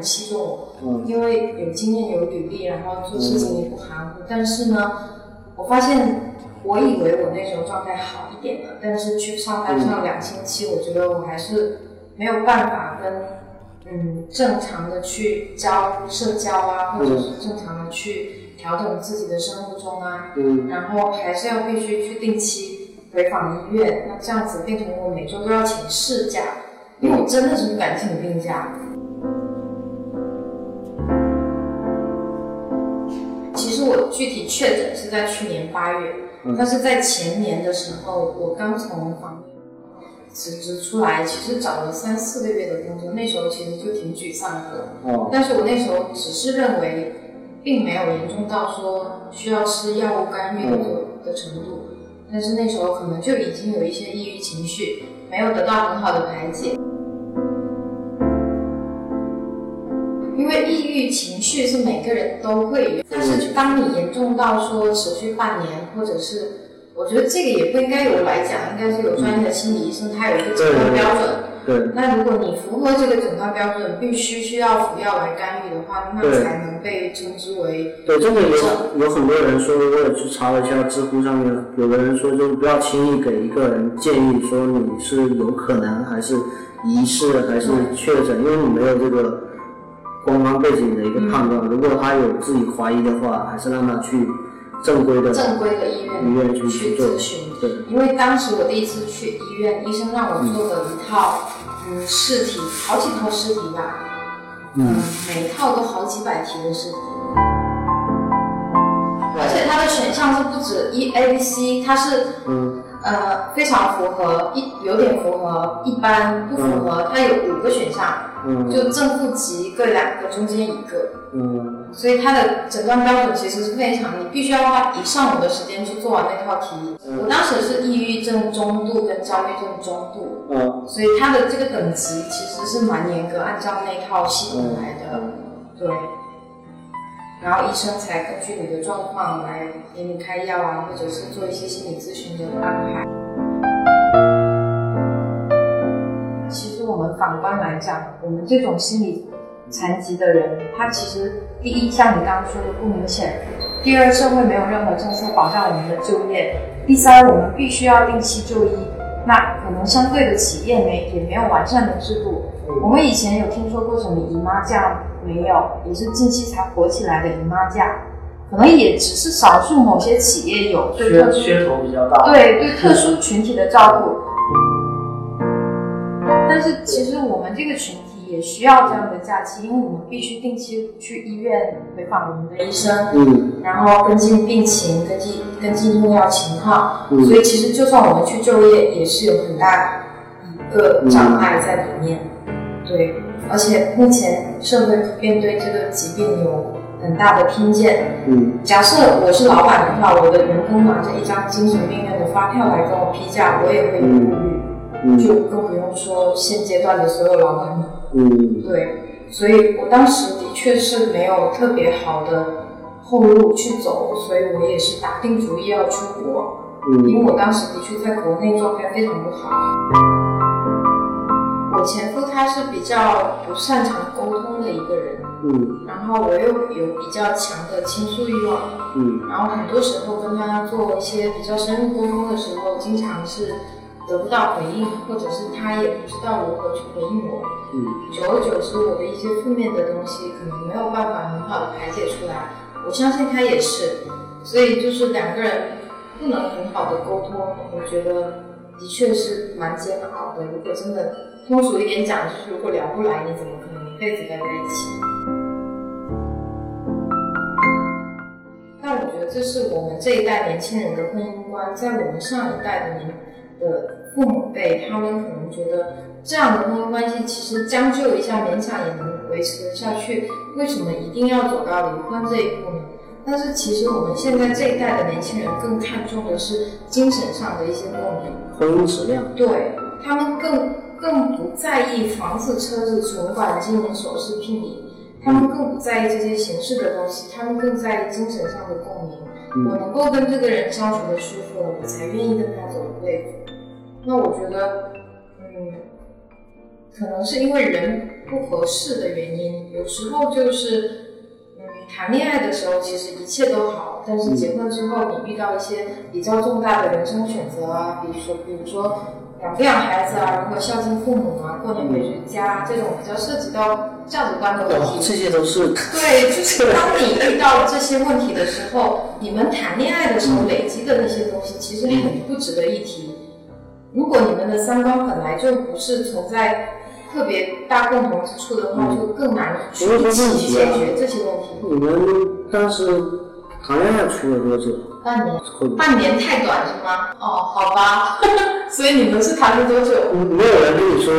很器重我，嗯因为有经验有履历，然后做事情也不含糊。但是呢，我发现我以为我那时候状态好一点了，但是去上班上两星期，我觉得我还是没有办法跟嗯正常的去交社交啊，或者是正常的去调整自己的生物钟啊，嗯然后还是要必须去定期回访医院，那这样子变成我每周都要请事假，因为我真的是不敢请病假。实我具体确诊是在去年八月，嗯但是在前年的时候，我刚从防疫辞职出来，其实找了三四个月的工作，那时候其实就挺沮丧的。哦但是我那时候只是认为，并没有严重到说需要吃药物干预的的程度，但是那时候可能就已经有一些抑郁情绪，没有得到很好的排解。因为抑郁情绪是每个人都会有，但是当你严重到说持续半年，或者是，我觉得这个也不应该由我来讲，应该是有专业的心理医生，他有一个诊断标准。对。那如果你符合这个诊断标准，必须需要服药来干预的话，那才能被称之为对，这个有有很多人说，我也去查了一下知乎上面，有的人说就是不要轻易给一个人建议说你是有可能还是疑似还是确诊，因为你没有这个官方背景的一个判断。如果他有自己怀疑的话，还是让他去正规的正规的医院医院去咨询。对，因为当时我第一次去医院，医生让我做的一套嗯试题，好几套试题吧，嗯，每一套都好几百题的试题。而且它的选项是不止一 A、B、C，它是嗯呃非常符合，一有点符合，一般不符合，它有五个选项，嗯就正负极各两个，中间一个。嗯所以它的诊断标准其实是非常，你必须要花一上午的时间去做完那套题。嗯我当时是抑郁症中度跟焦虑症中度，嗯所以它的这个等级其实是蛮严格，按照那套系统来的。对，然后医生才根据你的状况来给你开药啊，或者是做一些心理咨询的安排。们反观来讲，我们这种心理残疾的人，他其实第一像你刚刚说的不明显，第二社会没有任何政策保障我们的就业，第三我们必须要定期就医，那可能相对的企业没也没有完善的制度。我们以前有听说过什么姨妈假没有，也是近期才火起来的姨妈假，可能也只是少数某些企业有对特殊噱噱头比较大。对对特殊群体的照顾。但是其实我们这个群体也需要这样的假期，因为我们必须定期去医院回访我们的医生，嗯然后跟进病情，跟进跟进用药情况。嗯所以其实就算我们去就业，也是有很大一个障碍在里面。对，而且目前社会普遍对这个疾病有很大的偏见。嗯假设我是老板的话，我的员工拿着一张精神病院的发票来跟我批假，我也会嗯。就更不用说现阶段的所有老板们。嗯。对，所以我当时的确是没有特别好的后路去走，所以我也是打定主意要出国，嗯。因嗯为我当时的确在国内状态非常不好。我前夫他是比较不擅长沟通的一个人，嗯。然后我又有比较强的倾诉欲望，嗯。然后很多时候跟他做一些比较深入沟通的时候，经常是得不到回应，或者是他也不知道如何去回应我。嗯久而久之，我的一些负面的东西可能没有办法很好的排解出来。我相信他也是，所以就是两个人不能很好的沟通，我觉得的确是蛮煎熬的。如果真的通俗一点讲，就是如果聊不来，你怎么可能一辈子待在一起？但我觉得这是我们这一代年轻人的婚姻观，在我们上一代的年的父母辈，他们可能觉得这样的婚姻关系其实将就一下，勉强也能维持得下去，为什么一定要走到离婚这一步呢？但是其实我们现在这一代的年轻人更看重的是精神上的一些共鸣，婚姻质量。对他们更更不在意房子、车子、存款、金银首饰、聘礼，他们更不在意这些形式的东西，他们更在意精神上的共鸣。我嗯能够跟这个人相处的舒服了，我才愿意跟他走一辈子。那我觉得，嗯，可能是因为人不合适的原因，有时候就是。嗯，谈恋爱的时候其实一切都好，但是结婚之后你遇到一些比较重大的人生选择啊，比如说比如说养不养孩子啊，如何孝敬父母啊，过年回去家这种比较涉及到价值观的问哦，题。这些都是对，就是 当你遇到这些问题的时候，你们谈恋爱的时候累积的那些东西，其实很不值得一提。如果你们的三观本来就不是存在特别大共同之处的话，就更难去一起解决这些问题。你们当时谈恋爱处了多久？半年，半年太短是吗？哦，好吧。所以你们是谈了多久？没有人跟你说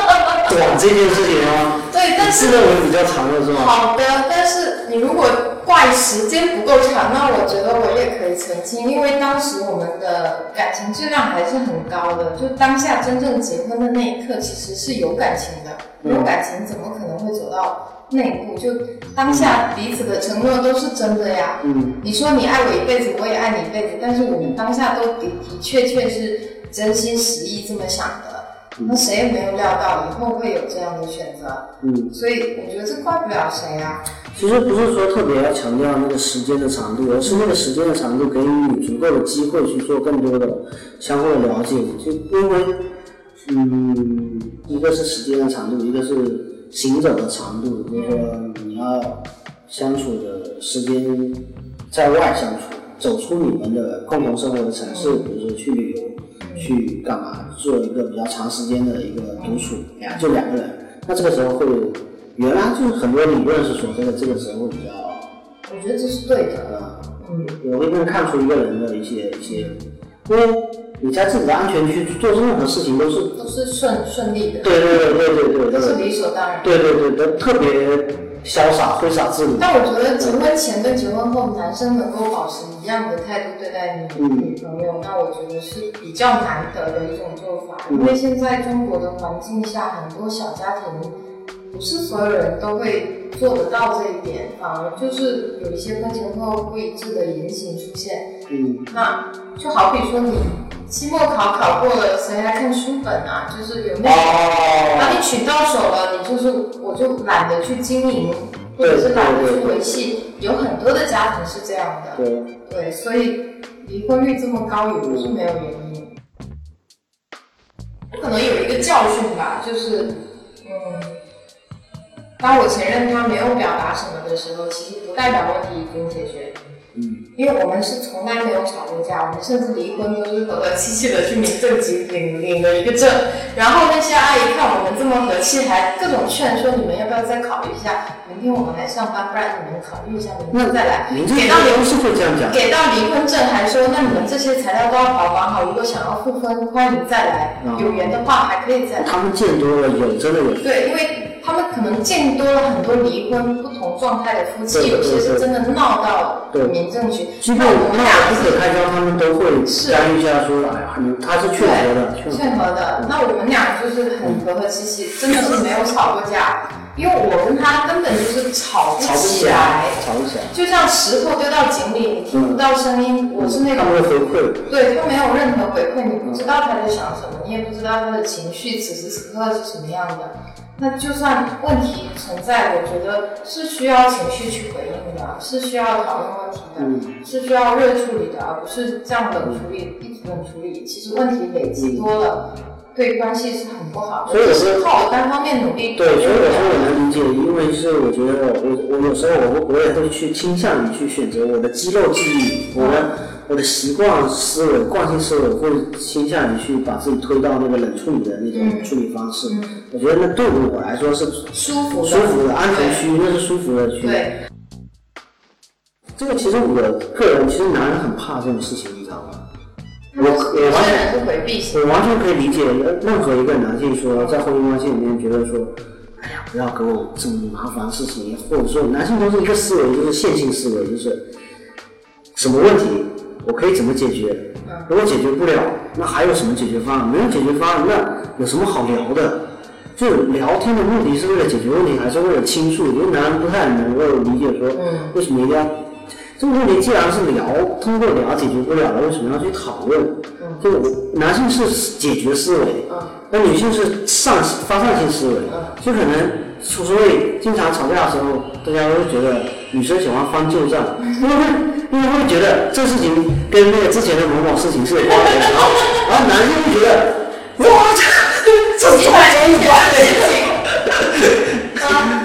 短这件事情吗？对，但是你是认为比较长的是吗？好的，但是你如果怪时间不够长，那我觉得我也可以澄清，因为当时我们的感情质量还是很高的，就当下真正结婚的那一刻，其实是有感情的，没有感情怎么可能会走到那一步？就当下彼此的承诺都是真的呀。嗯，你说你爱我一辈子，我也爱你一辈子，但是我们当下都的的确确是真心实意这么想的。那谁也没有料到以后会有这样的选择，嗯，所以我觉得这怪不了谁啊。其实不是说特别要强调那个时间的长度，而是那个时间的长度给予你足够的机会去做更多的相互的了解。就因为，嗯，一个是时间的长度，一个是行走的长度，就是说你要相处的时间在外相处，走出你们的共同生活的城市，比如说去旅游，去干嘛，做一个比较长时间的一个独处，俩就两个人，那这个时候会，原来就是很多理论是说这个这个时候会比较，我觉得这是对的。嗯，我会更看出一个人的一些一些，因为你在自己的安全区做任何事情都是，都是顺顺利的，对对对对对对都，是理所当然。对对对都特别潇洒挥洒自如，但我觉得结婚前跟结婚后，男生能够保持一样的态度对待你嗯女朋友，那我觉得是比较难得的一种做法。嗯因为现在中国的环境下，很多小家庭不是所有人都会做得到这一点，反而就是有一些婚前后不一致的言行出现。嗯那就好比说你期末考考过了，谁还看书本啊？就是有那种。把哦，你娶到手了，你就是我就懒得去经营，或者是懒得去维系，有很多的家庭是这样的，对，对，所以离婚率这么高也不是没有原因。我可能有一个教训吧，就是，嗯，当我前任他没有表达什么的时候，其实不代表问题已经解决。嗯因为我们是从来没有吵过架，我们甚至离婚都是和和气气的去民政局领领了一个证，然后那些阿姨看我们这么和气，还各种劝说你们要不要再考虑一下，明天我们来上班，不然你们考虑一下，明天再来。给到离会这样讲，给到离婚证还说，那你们这些材料都要保管好，如果想要复婚，欢迎再来，嗯有缘的话还可以再来。他们见多了有真的有，对，因为他们可能见多了很多离婚不同状态的夫妻，有些是真的闹到民政局。那我们那俩是不可开交，他们都会是干预一下说，哎呀，你他是劝和的，劝和。的。那我们俩就是很和和气气，真的是没有吵过架，因为我跟他根本就是吵不起起来来，。吵不起来。就像石头丢到井里，你听不到声音。我是那种他们会回馈，对他没有任何回馈，你不知道他在想什么，你也不知道他的情绪此时此刻是什么样的。那就算问题存在，我觉得是需要情绪去回应的，是需要讨论问题的，嗯是需要热处理的，而不是这样冷处理，一直冷处理。其实问题累积多了，对关系是很不好的。所以是靠我单方面努力对，所以我说我。能理解，因为是我觉得我我有时候我会我也会去倾向于去选择我的肌肉记忆，我的我的习惯思维、惯性思维，我会倾向于去把自己推到那个冷处理的那种嗯处理方式。嗯我觉得那对于我来说是舒服的，舒服的安全区，那是舒服的区。对，这个其实我个人，其实男人很怕这种事情，你知道吗？我我完全些人是回避型。我完全可以理解任何一个男性说，在婚姻关系里面觉得说，哎呀，不要给我这么麻烦的事情，或者说男性都是一个思维，就是线性思维，就是什么问题我可以怎么解决？如果解决不了，那还有什么解决方案？没有解决方案，那有什么好聊的？就聊天的目的是为了解决问题，还是为了倾诉？因为男人不太能够理解说，嗯为什么一定要这个问题既然是聊通过聊解决不了的，为什么要去讨论？嗯就男性是解决思维，嗯那女性是上发散性思维，就可能所以经常吵架的时候，大家都觉得女生喜欢翻旧账，因为会因为会觉得这事情跟那个之前的某某事情是有关联的，然后然后男性会觉得哇，这这是什么有关的事情？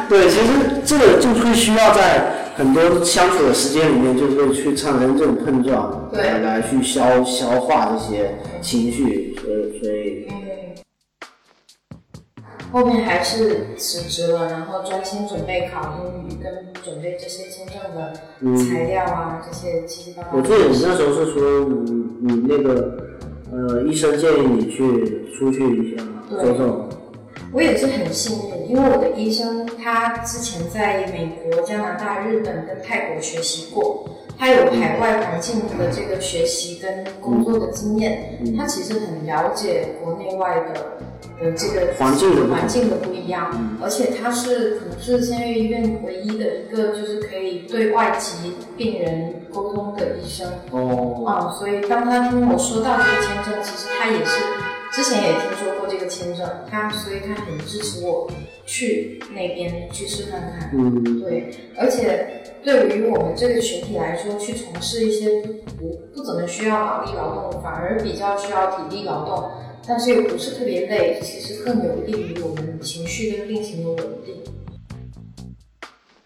对，其实这个就会需要在很多相处的时间里面，就会去产生这种碰撞，对来来去消消化这些情绪，所以所以嗯，后面还是辞职了，然后专心准备考英语跟准备这些签证的材料啊，这些七七八八我记得你那时候是说你你那个呃医生建议你去出去一下对。走走，我也是很幸运，因为我的医生他之前在美国、加拿大、日本跟泰国学习过，他有海外环境的这个学习跟工作的经验，嗯。他其实很了解国内外的的这个环境的不同。环境的不一样，嗯。而且他是可能是现在医院唯一的一个就是可以对外籍病人沟通的医生。哦，啊、所以当他听我说到这个签证，其实他也是之前也听说过这个签证，他所以他很支持我去那边去试看看。嗯，对，而且对于我们这个群体来说，去从事一些不不不怎么需要脑力劳动，反而比较需要体力劳动，但是又不是特别累，其实更有利于我们情绪跟病情的稳定。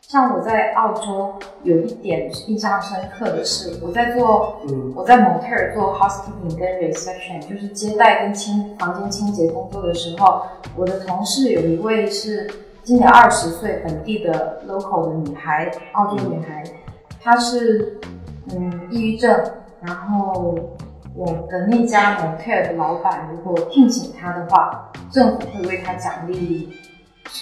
像我在澳洲有一点印象深刻的是，我在做嗯我在蒙特尔做 housekeeping 跟 reception，就是接待跟清房间清洁工作的时候，我的同事有一位是今年二十岁本地的 local 的女孩，澳洲女孩，她是嗯抑郁症，然后我的那家蒙特尔的老板如果聘请她的话，政府会为她奖励。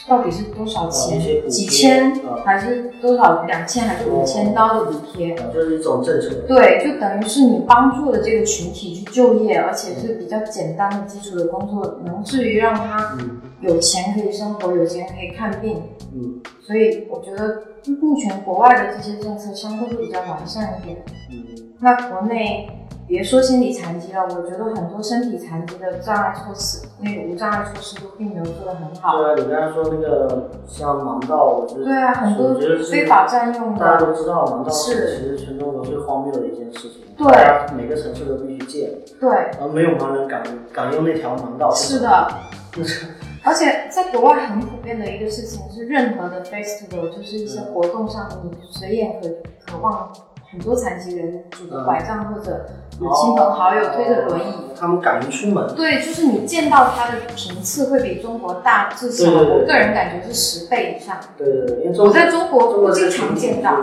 到底是多少钱？几千嗯还是多少？两千还是五千刀的补贴？啊这是一种政策，对，就等于是你帮助了这个群体去就业，而且是比较简单的基础的工作，能至于让他嗯有钱可以生活，有钱可以看病。嗯所以我觉得目前国外的这些政策相对会比较完善一点。嗯那国内别说心理残疾了，我觉得很多身体残疾的障碍措施，那个无障碍措施都并没有做得很好。对啊，你刚才说那个像盲道，我觉得对啊，很多非法占用的，大家都知道盲道是其实全中国最荒谬的一件事情，对。啊每个城市都必须建，对，而没有盲人敢敢用那条盲道，是的。而且在国外很普遍的一个事情是，任何的 festival 就是一些活动上，你随眼可可望很多残疾人拄着拐杖或者有亲朋好友推着轮椅。他们敢于出门，对，就是你见到他的频次会比中国大至少，我个人感觉是十倍以上。对对对，因为我在中国经常见到，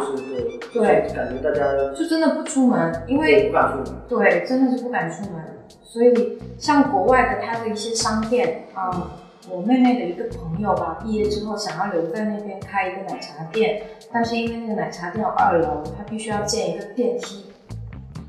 对，感觉大家就真的不出门，因为不敢出门，对，真的是不敢出门。所以像国外的它的一些商店啊、我妹妹的一个朋友吧，毕业之后想要留在那边开一个奶茶店，但是因为那个奶茶店有二楼，他必须要建一个电梯，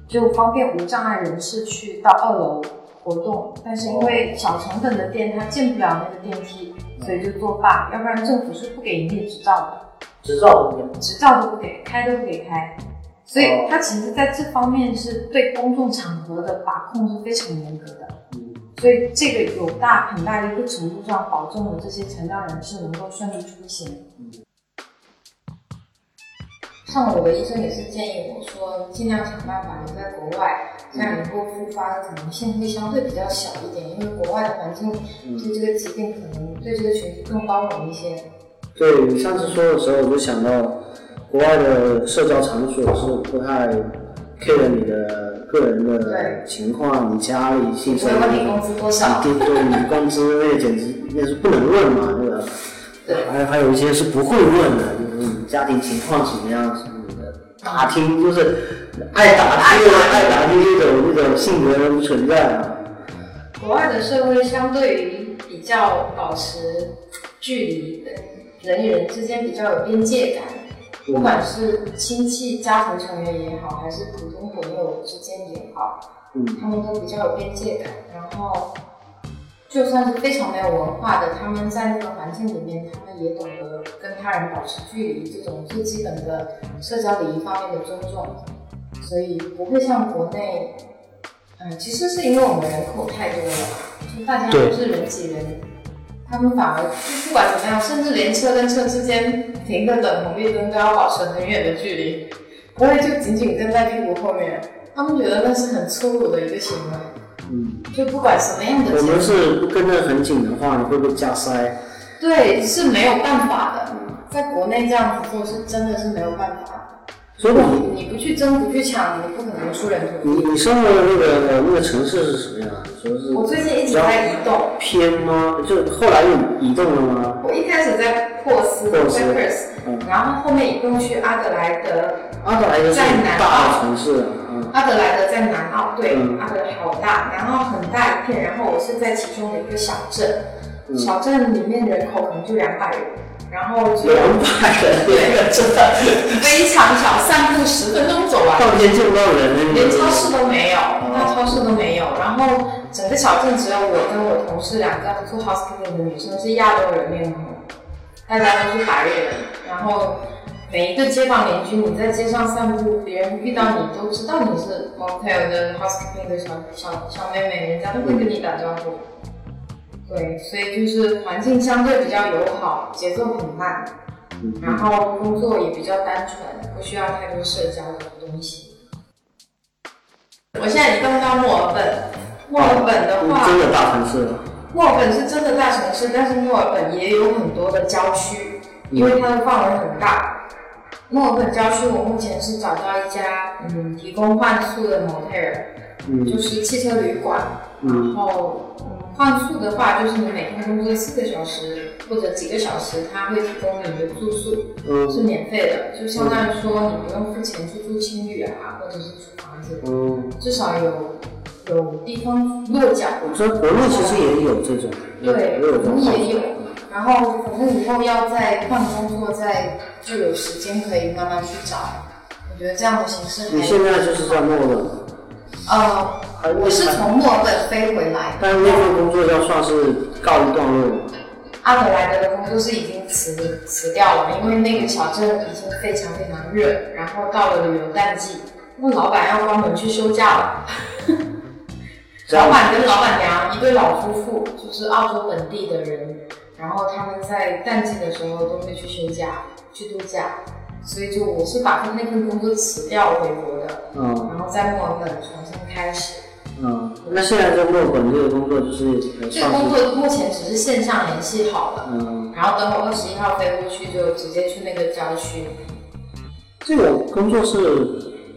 就方便无障碍人士去到二楼活动。但是因为小成本的店，它建不了那个电梯，所以就作罢，要不然政府是不给营业执照的。执照都不给，执照都不给，开都不给开，所以他其实在这方面是对公众场合的把控是非常严格的。嗯所以这个有大很大的一个程度上保证了这些残障人士能够顺利出行。嗯像我的医生也是建议我说，尽量想办法留在国外，这样以后复发的可能性会相对比较小一点，因为国外的环境嗯对这个疾病可能对这个群体更包容一些。对你上次说的时候，我就想到国外的社交场所是不太 care 你的个人的情况，你家里性生不会问你工，资多少，对对，你工资那简直那是不能问嘛，对吧？对还有还有一些是不会问的，就是你家庭情况什么样什么的，打听就是爱打听的爱打听这种这种性格都不存在啊。国外的社会相对于比较保持距离的人与人之间比较有边界感，不管是亲戚家庭成员也好，还是普通朋友之间也好，嗯他们都比较有边界感。然后就算是非常没有文化的，他们在那个环境里面，他们也懂得跟他人保持距离，这种最基本的社交礼仪方面的尊重，所以不会像国内，嗯，其实是因为我们人口太多了，就大家都是人挤人，他们反而就不管怎么样，甚至连车跟车之间停个等红绿灯都要保持很远的距离，不会就紧紧跟在屁股后面，他们觉得那是很粗鲁的一个行为。嗯，就不管什么样的我们节日，是不跟得很紧的话，会被加塞。对，是没有办法的。在国内这样子做是真的是没有办法。所以你你你不去争不去抢，你不可能出人头地。你你生活的那个那个城市是什么样？说是我最近一直在移动，偏吗？就后来又移动了吗？我一开始在珀斯珀斯 p e r s 嗯然后后面移动去阿德莱德。阿德莱德在南澳的城市，嗯阿德莱德在南澳，对，嗯阿德莱好大，然后很大一片，然后我是在其中的一个小镇，嗯小镇里面人口可能就两百人，然后两百人，那个真的非常小，散步十分钟走完。到天见不到人，那连超市都没有，那超市都没有。然后整个小镇只有我跟我同事两个做 housekeeping 的女生是亚洲人面孔，大家都是白人。然后每一个街坊邻居，你在街上散步，别人遇到你都知道你是 motel 的 housekeeping 的小小小妹妹，人家都会跟你打招呼。对，所以就是环境相对比较友好，节奏很慢，嗯然后工作也比较单纯，不需要太多社交的东西。我现在移动到墨尔本，墨尔本的话，真的大城市了。墨尔本是真的大城市，但是墨尔本也有很多的郊区，因为它的范围很大。墨尔本郊区，我目前是找到一家嗯提供换宿的 motel，嗯就是汽车旅馆。然后嗯换宿的话，就是你每天工作四个小时或者几个小时，他会提供你的住宿嗯是免费的，就相当于说你不用付钱去住青旅啊，或者是租房子，嗯，至少有有地方落脚。我说国内其实也有这种，对，我们也有。然后反正以后要再换工作，再就有时间可以慢慢去找。我觉得这样的形式还你现在就是在墨尔本，呃，我是从墨尔本飞回来，但是那份工作要算是告一段落了。阿德莱德的工作是已经辞辞掉了，因为那个小镇已经非常非常热，然后到了旅游淡季，那老板要关门去休假了。老板跟老板娘一对老夫妇，就是澳洲本地的人，然后他们在淡季的时候都会去休假、去度假，所以就我是把他那份工作辞掉回国的，嗯。然后在墨尔本重新开始。嗯，那现在在墨尔本这个工作就是呃这个工作目前只是线上联系好了，嗯，然后等我二十一号飞过去就直接去那个郊区。这个工作是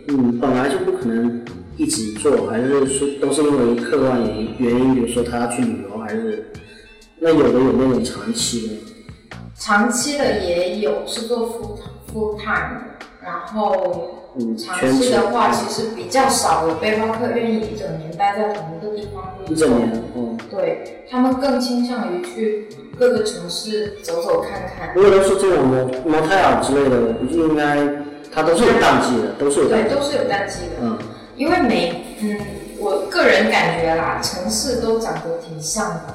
嗯本来就不可能一直做，还是说都是因为客观原因原因，比如说他要去旅游，还是那有的有那种长期的，长期的也有是做 full full time，然后嗯，长全职期的话其实比较少有背包客愿意一整年待在同一个地方工作。一整年，嗯，对他们更倾向于去各个城市走走看看。如果都是这种模模特儿之类的，不就应该它都是有淡季的，都是有淡对，都是有淡季的。嗯因为每嗯，我个人感觉啦，城市都长得挺像的，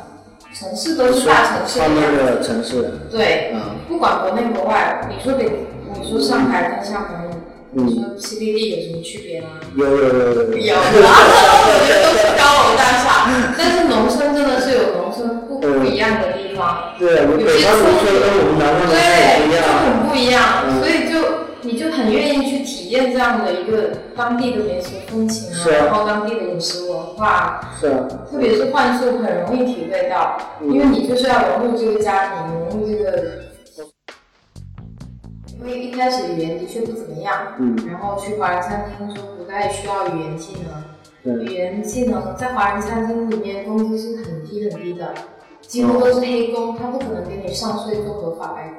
城市都是大城市他们的样子。的城市，对，嗯不管国内国外，你说北，你说上海跟厦门，嗯你说 CBD 有什么区别吗？有有有有有，有，我觉得都是高楼大厦，但是农村真的是有农村不不一样的地方，对，我们北方农村跟我们南方农村也不一对，就，很不一样，嗯。所以就你就很愿意去体验这样的一个当地的民俗风情啊，然后当地的饮食文化，是啊，特别是幻术很容易体会到，嗯。因为你就是要融入这个家庭，融入这个。因为一开始语言的确不怎么样，嗯，然后去华人餐厅说不太需要语言技能，对，语言技能在华人餐厅里面工资是很低很低的，几乎都是黑工，他不可能给你上税做合法白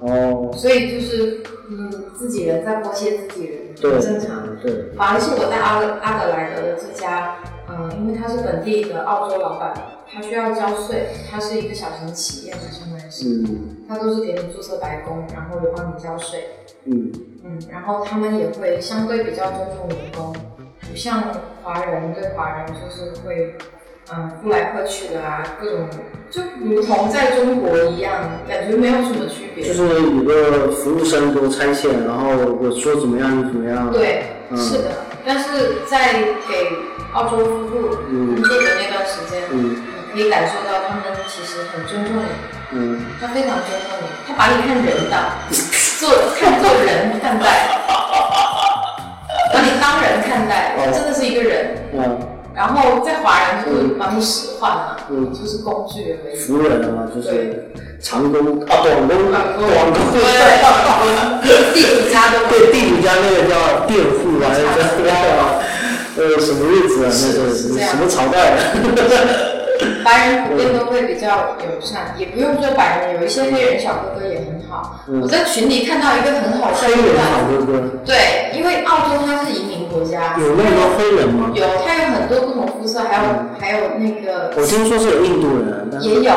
工，哦，所以就是嗯自己人在剥削自己人，对，很正常。对，反而是我在阿德阿德莱德的这家，嗯，因为他是本地的澳洲老板，他需要交税，他是一个小型企业嘛，相当于是，嗯他都是给你注册白工，然后也帮你交税，嗯嗯，然后他们也会相对比较尊重员工，不像华人对华人就是会嗯呼来喝去的啊，各种就如同在中国一样，感觉没有什么区别。就是有个服务生给我拆线，然后我说怎么样就怎么样。对，嗯是的。但是在给澳洲夫妇工作的那段时间，嗯。你可以感受到他们其实很尊重你，嗯，他非常尊重你，他把你看人的，做 看做人看待，把你当人看待，他真的是一个人。嗯。然后在华人就是把你使唤嘛，嗯。就是工具而已。服务人了嘛，就是长工啊，短工，短工，对，地主家的对，地主家那个叫佃户啊，呃什么日子啊？那是什么朝代啊？白人普遍都会比较友善，也不用说白人，有一些黑人小哥哥也很好。嗯我在群里看到一个很好笑黑人的段好哥哥，对，因为澳洲它是移民国家，有那么多黑人吗？有它有很多不同肤色，还有还有那个我听说是有印度人，也有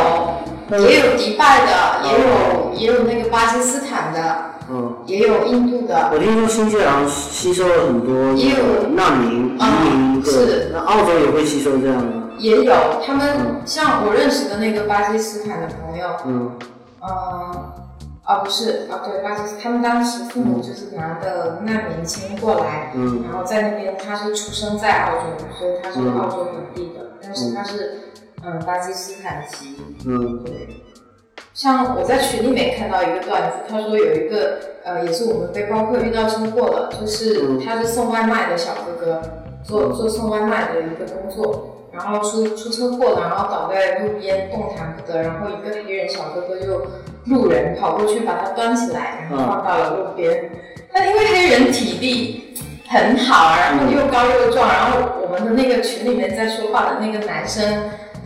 嗯也有迪拜的，也有也有那个巴基斯坦的，嗯，也有印度的，我听说新西兰吸收了很多也有。难民、移嗯民，是，那澳洲也会吸收这样的，也有他们像我认识的那个巴基斯坦的朋友，嗯。呃，啊不是啊，对，巴基斯他们当时父母就是拿的难民签过来，嗯。然后在那边他是出生在澳洲，所以他是澳洲本地的，但是他是嗯巴基斯坦籍，嗯。对。像我在群里面看到一个段子，他说有一个呃，也是我们背包客遇到车祸了，就是嗯他是送外卖的小哥哥，做做送外卖的一个工作，然后出出车祸了，然后倒在路边动弹不得，然后一个黑人小哥哥就路人跑过去把他端起来，然后放到了路边。但因为黑人体力很好，然后又高又壮，然后我们的那个群里面在说话的那个男生。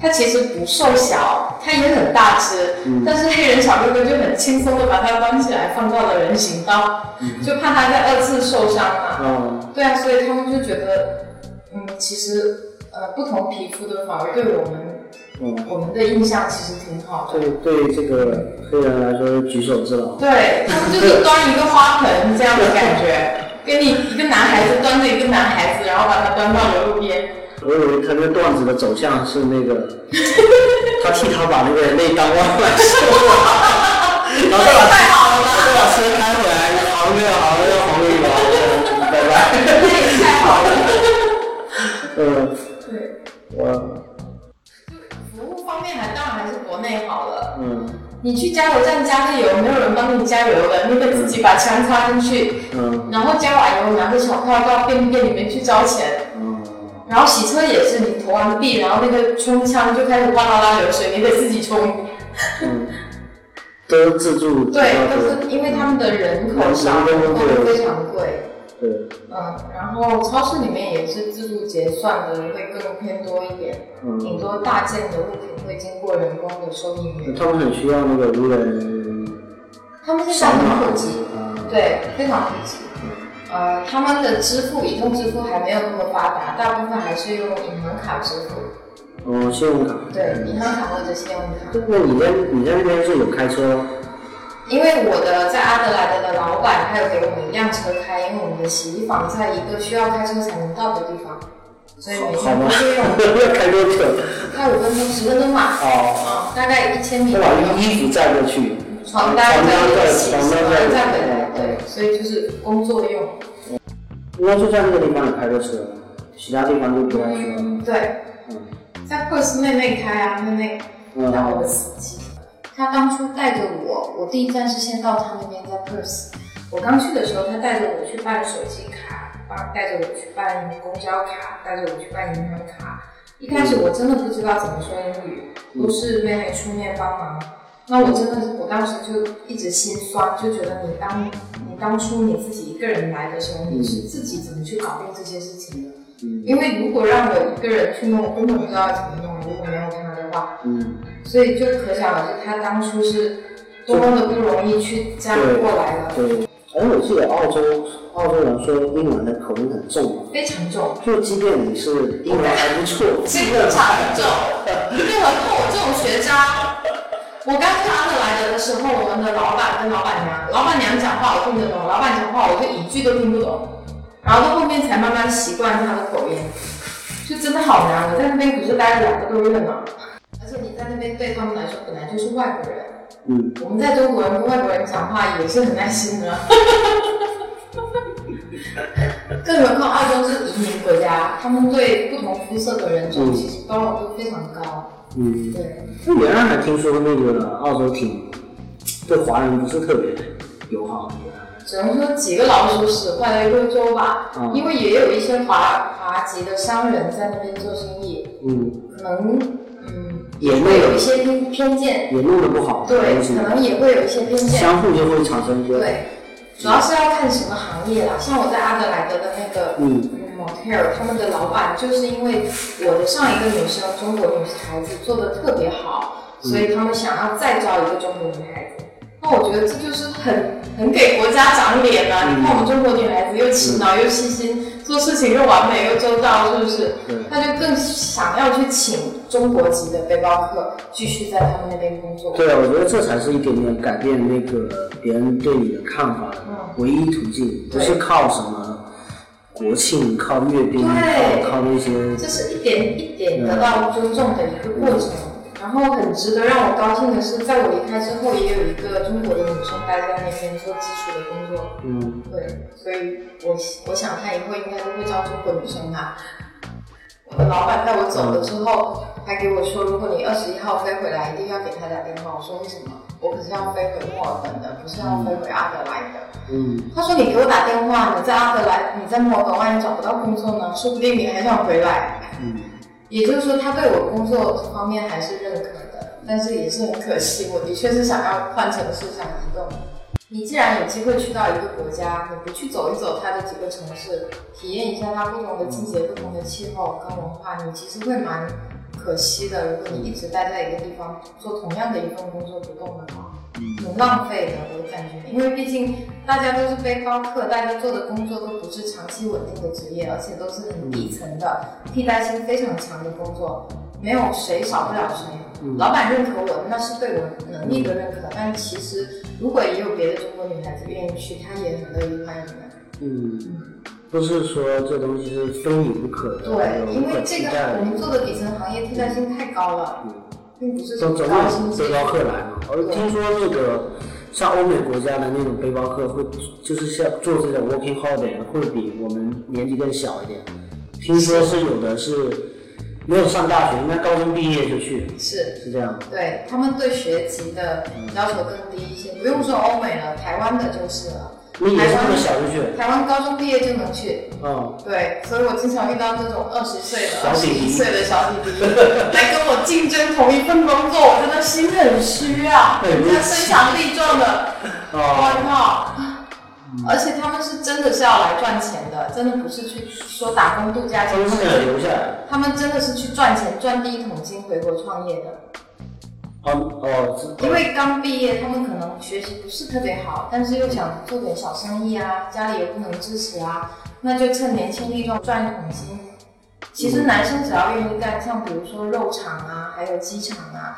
他其实不瘦小，他也很大只，嗯但是黑人小哥哥就很轻松的把他关起来放到了人行道，就怕他再二次受伤嘛。嗯对啊，所以他们就觉得，嗯，其实呃不同皮肤的反而对我们嗯，我们的印象其实挺好的。对对，这个黑人来说举手之劳，对他们就是 端一个花盆这样的感觉，给你一个男孩子端着一个男孩子，然后把他端到了路边。我以为他那段子的走向是那个，他替他把那个那单外卖收了，然后再把太好了吧？再把车开回来，好没有好没有红绿了，拜拜。那也太好了。嗯，对，我服务方面还当然还是国内好了。嗯你去加油站加个油，没有人帮你加油的，你得自己把枪插进去，嗯然后加完油拿着小票到便利店里面去交钱。嗯，然后洗车也是，你投完币，然后那个冲枪就开始哗啦啦流水，你得自己冲。嗯，都是自助对，多但是因为他们的人口少，人工都贵非常贵。对，嗯，然后超市里面也是自助结算的，会更偏多一点。嗯，挺多大件的物品会经过人工的收银员，他们很需要那个无人他们现在很普及，啊，对，非常普及。呃，他们的支付，移动支付还没有那么发达，大部分还是用银行卡支付。哦，信用卡。对，银行卡或者信用卡。那你在你在那边是有开车吗？因为我的在阿德莱德的老板，他有给我们一辆车开，因为我们的洗衣房在一个需要开车才能到的地方，所以每天都是用要 开多久？开五分钟、十分钟吧，哦，啊、大概一千米要把衣服载过去，床单再洗，洗床单完再再回来，对，所以就是工作用。应该就在那个地方有开过车，其他地方就不开车。嗯，对，嗯在 Perth 妹妹开啊，妹妹当我的司机。她当初带着我，我第一站是先到她那边，在 Perth。我刚去的时候，她带着我去办手机卡，帮带着我去办公交卡，带着我去办银行卡。一开始我真的不知道怎么说英语，都是妹妹出面帮忙。那我真的，我当时就一直心酸，就觉得你当你当初你自己一个人来的时候，你是自己怎么去搞定这些事情的？嗯因为如果让我一个人去弄，我根本不知道怎么弄。如果没有他的话，嗯，所以就可想而知，他当初是多么的不容易去这样过来的，对。而我记得澳洲澳洲人说英文的口音很重，非常重，就即便你是英文还不错，非常重。我刚去阿德莱德的时候，我们的老板跟老板娘，老板娘讲话我听得懂，老板讲话我就一句都听不懂，然后到后面才慢慢习惯他的口音。就真的好难。我在那边不是待了两个多月嘛，而且你在那边对他们来说本来就是外国人，嗯，我们在中国人跟外国人讲话也是很耐心的。更何况澳洲是移民国家，他们对不同肤色的人种其实包容度非常高。嗯，对，那原来还听说那个澳洲挺对华人不是特别友好的，只能说几个老鼠屎坏了一个州吧。嗯因为也有一些华华籍的商人在那边做生意，嗯，可能嗯也会有一些偏偏见，也弄得不好，对，可能也会有一些偏见。相互就会产生一些，对，主要是要看什么行业啦。像我在阿德莱德的那个嗯嗯 motel，他们的老板就是因为我的上一个女生中国女孩子做的特别好，所以他们想要再招一个中国女孩子。那我觉得这就是很很给国家长脸啊！嗯你看我们中国女孩子又勤劳又细心，做事情又完美又周到，是不是？对，他就更想要去请中国籍的背包客继续在他们那边工作。对，我觉得这才是一点点改变那个别人对你的看法的嗯唯一途径，不是靠什么国庆、靠阅兵、对靠靠那些，这是一点一点得到尊重的一个过程。然后很值得让我高兴的是，在我离开之后，也有一个中国的女生待在那边做基础的工作。嗯，对，所以我我想她以后应该都会招中国女生吧。我的老板在我走了之后，还给我说，如果你二十一号飞回来，一定要给他打电话。我说为什么？我可是要飞回墨尔本的，不是要飞回阿德莱的。嗯，他说：“你给我打电话，你在阿德莱，你在墨尔本，万一找不到工作呢？说不定你还想回来。”嗯，也就是说，他对我工作方面还是认可的，但是也是很可惜，我的确是想要换城市，想移动。你既然有机会去到一个国家，你不去走一走它的几个城市，体验一下它不同的季节、不同的气候跟文化，你其实会蛮可惜的。如果你一直待在一个地方做同样的一份工作不动的话，挺浪费的，我感觉。因为毕竟大家都是背包客，大家做的工作都不是长期稳定的职业，而且都是很底层的，替代性非常强的工作，没有谁少不了谁。老板认可我，那是对我能力的认可。但其实如果也有别的中国女孩子愿意去，她也很乐意欢迎的。嗯，不是说这东西是非你不可的，对，因为这个我们做的底层行业替代性太高了，嗯并不是什么都总高薪背包客来嘛。我听说那个像欧美国家的那种背包客会，就是像做这种 working holiday 会比我们年纪更小一点。听说是有的是没有上大学，应该高中毕业就去，是。是这样。对他们对学籍的要求更低一些，不用说欧美了，台湾的就是了。你也是那么小就去？台湾高中毕业就能去，嗯，对，所以我经常遇到这种二十岁的、二十小弟弟一岁的小弟弟 来跟我竞争同一份工作，我真的心很虚啊！对人家身强力壮的，我哦，靠！而且他们是真的是要来赚钱的，真的不是去说打工度假钱他们，是想留下来。他们真的是去赚钱，赚第一桶金回国创业的。哦哦，因为刚毕业，他们可能学习不是特别好，但是又想做点小生意啊，家里又不能支持啊，那就趁年轻力壮赚一桶金。其实男生只要愿意干，像比如说肉厂啊，还有鸡场啊，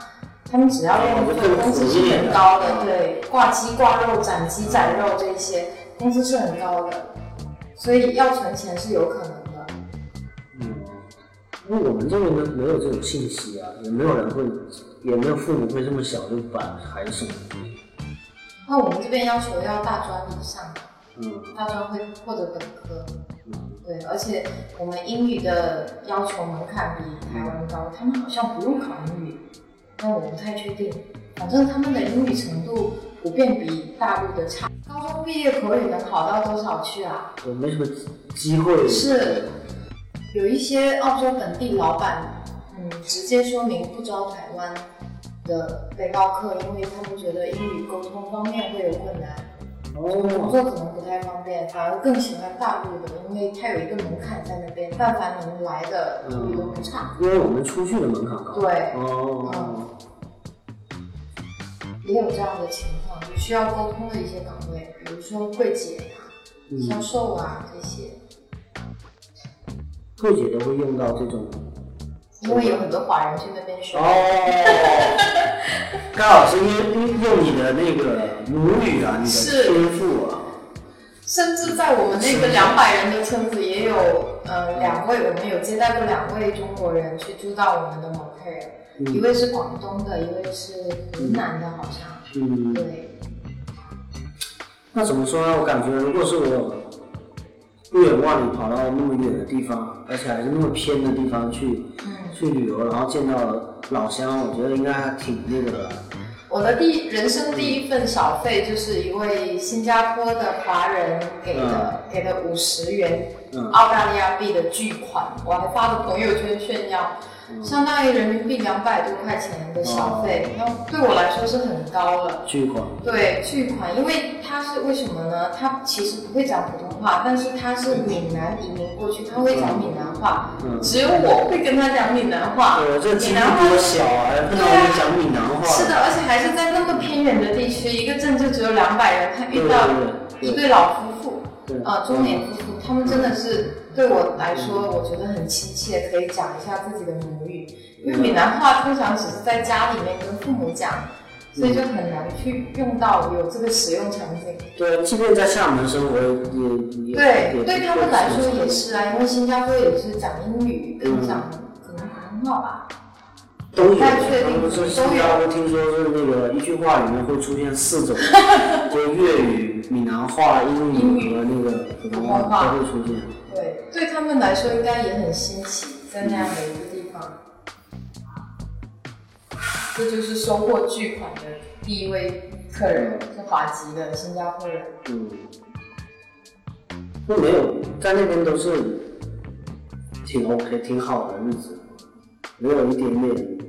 他们只要愿意做，工资是很高的。对，挂鸡挂肉、斩鸡斩肉这些，工资是很高的，所以要存钱是有可能的。嗯，因为我们这边呢没有这种信息啊，也没有人会，也没有父母会这么小就把孩子送出去。那我们这边要求要大专以上，嗯大专会或者本科。嗯对，而且我们英语的要求门槛比台湾高，他们好像不用考英语，但我不太确定。反正他们的英语程度普遍比大陆的差。高中毕业口语能考到多少去啊？我没什么机会。是有一些澳洲本地老板，嗯，直接说明不招台湾的背包客，因为他们觉得英语沟通方面会有困难。工哦，作可能不太方便，反而更喜欢大陆的，因为它有一个门槛在那边，但凡能来的英语都不差。因为我们出去的门槛高。对哦，也有这样的情况，就需要沟通的一些岗位，比如说柜姐啊、嗯。销售啊这些，柜姐都会用到这种。因为有很多华人去那边学。哦，刚好是用用用你的那个母语啊，你的是天赋啊，甚至在我们那个两百人的村子，也有呃两位，我们有接待过两位中国人去住到我们的 motel，、一嗯。位是广东的，一位是云南的，好像。嗯，对，那怎么说呢？我感觉如果是我不远万里跑到那么远的地方，而且还是那么偏的地方去嗯，去旅游，然后见到老乡，我觉得应该还挺那个的。我的第人生第一份小费就是一位新加坡的华人给的，给的五十元嗯澳大利亚币的巨款，我还发了朋友圈炫耀，相当于人民币两百多块钱的消费，那对我来说是很高了。巨款，对，巨款，因为他是为什么呢？他其实不会讲普通话，但是他是闽南移民过去，他会讲闽南话，嗯，只有我会跟他讲闽南话。对，这闽南话小，还碰到一个讲闽南话。是的，而且还是在那么偏远的地区，一个镇就只有两百人，他遇到一对老夫妇，对，呃，中年夫妇，他们真的是对我来说，我觉得很亲切，可以讲一下自己的母语。因为闽南话通常只是在家里面跟父母讲，所以就很难去用到有这个使用场景。对，即便在厦门生活也也对，对他们来说也是啊，因为新加坡也是讲英语跟讲可能普通话吧。都有，他们是新加坡听说是那个一句话里面会出现四种，就粤语、闽南话、英英语语和那个普通话话都会出现。对，对他们来说应该也很新奇，在那样的一个地方。这就是收获巨款的第一位客人，是华籍的新加坡人。嗯，那没有在那边都是挺 OK、挺好的日子，没有一点点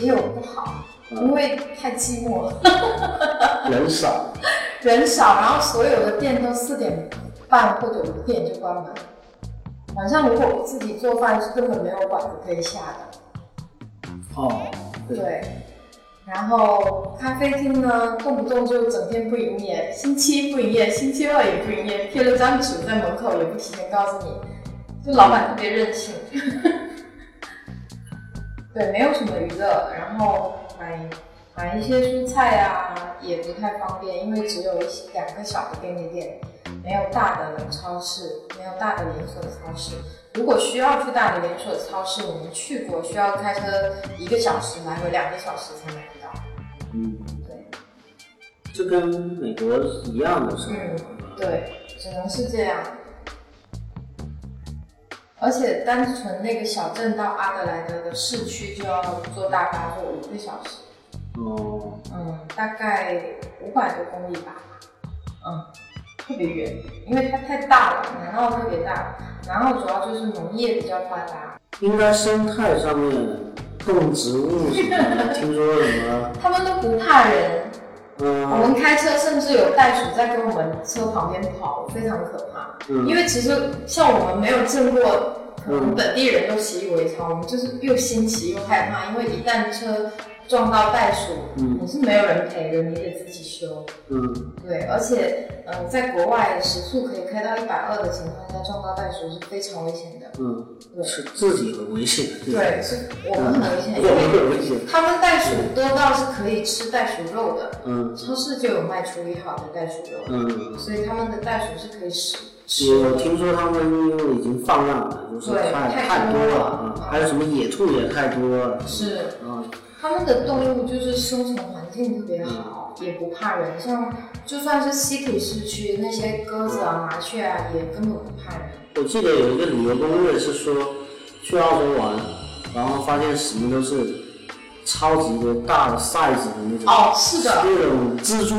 也有不好，因为太寂寞了，人少。人少，然后所有的店都四点半或者五点就关门。晚上如果我自己做饭，是根本没有馆子可以下的。哦，对，对，然后咖啡厅呢，动不动就整天不营业，星期一不营业，星期二也不营业，贴了张纸在门口，也不提前告诉你，就老板特别任性。对，没有什么娱乐，然后买买一些蔬菜啊，也不太方便，因为只有一两个小的便利店，没有大的超市，没有大的连锁超市。如果需要去大的连锁超市，我们去过，需要开车一个小时来回两个小时才买得到。嗯，对，就跟美国是一样的是嗯。对，只能是这样。而且单纯那个小镇到阿德莱德的市区就要坐大巴坐五个小时，哦，嗯，大概五百多公里吧，嗯，特别远，因为它太大了，南澳特别大，南澳主要就是农业比较发达，应该生态上面动植物什么，听说什么，他们都不怕人，我嗯们开车甚至有袋鼠在跟我们车旁边跑，非常可怕。因嗯为其实像我们没有见过，可能本地人都习以为常，我们就是又新奇又害怕，因为一旦车撞到袋鼠，嗯你是没有人陪的，你得自己修。嗯对，而且呃，在国外时速可以开到一百二的情况下，撞到袋鼠是非常危险的。嗯，对是自己很危险的，对，是我们很危险，因 我们为很危险，他们袋鼠多到是可以吃袋鼠肉的，嗯超市就有卖处理好的袋鼠肉。嗯。所以他们的袋鼠是可以吃吃有的。听说他们因为已经放量了，就是对太太太多了还有什么野兔也太多了，是，啊，他们的动物就是生存环境特别好，也不怕人。像就算是稀土市区，那些鸽子啊、麻雀啊，也根本不怕人。我记得有一个旅游攻略是说去澳洲玩，然后发现什么都是超级的大的 size 的那种，哦，是的，那种蜘蛛，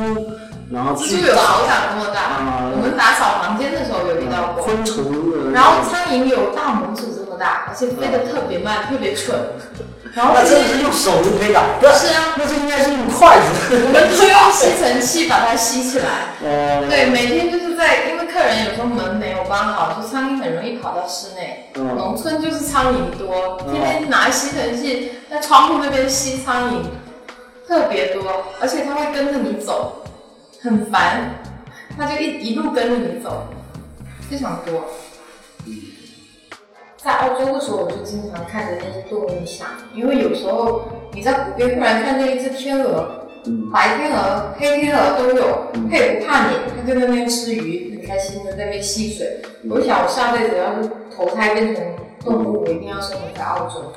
然后蜘蛛有手掌那么大，啊我们打扫房间的时候有遇到过。昆虫，然后苍蝇有大拇指大，而且飞得特别慢，特别蠢。然后那真是用手就可以打，不是是啊，那这应该是用筷子。我们都用吸尘器把它吸起来。呃，对，每天就是在，因为客人有时候门没有关好，就苍蝇很容易跑到室内。嗯农村就是苍蝇多，天天拿吸尘器在窗户那边吸苍蝇，特别多，而且它会跟着你走，很烦，它就一一路跟着你走，非常多。在澳洲的时候，我就经常看着那些动物想，因为有时候你在湖边忽然看见一只天鹅，嗯白天鹅、黑天鹅都有，它也不怕你，它就在那边吃鱼，很开心的在那边戏水。我想我下辈子要是投胎变成动物，我一定要生活在澳洲，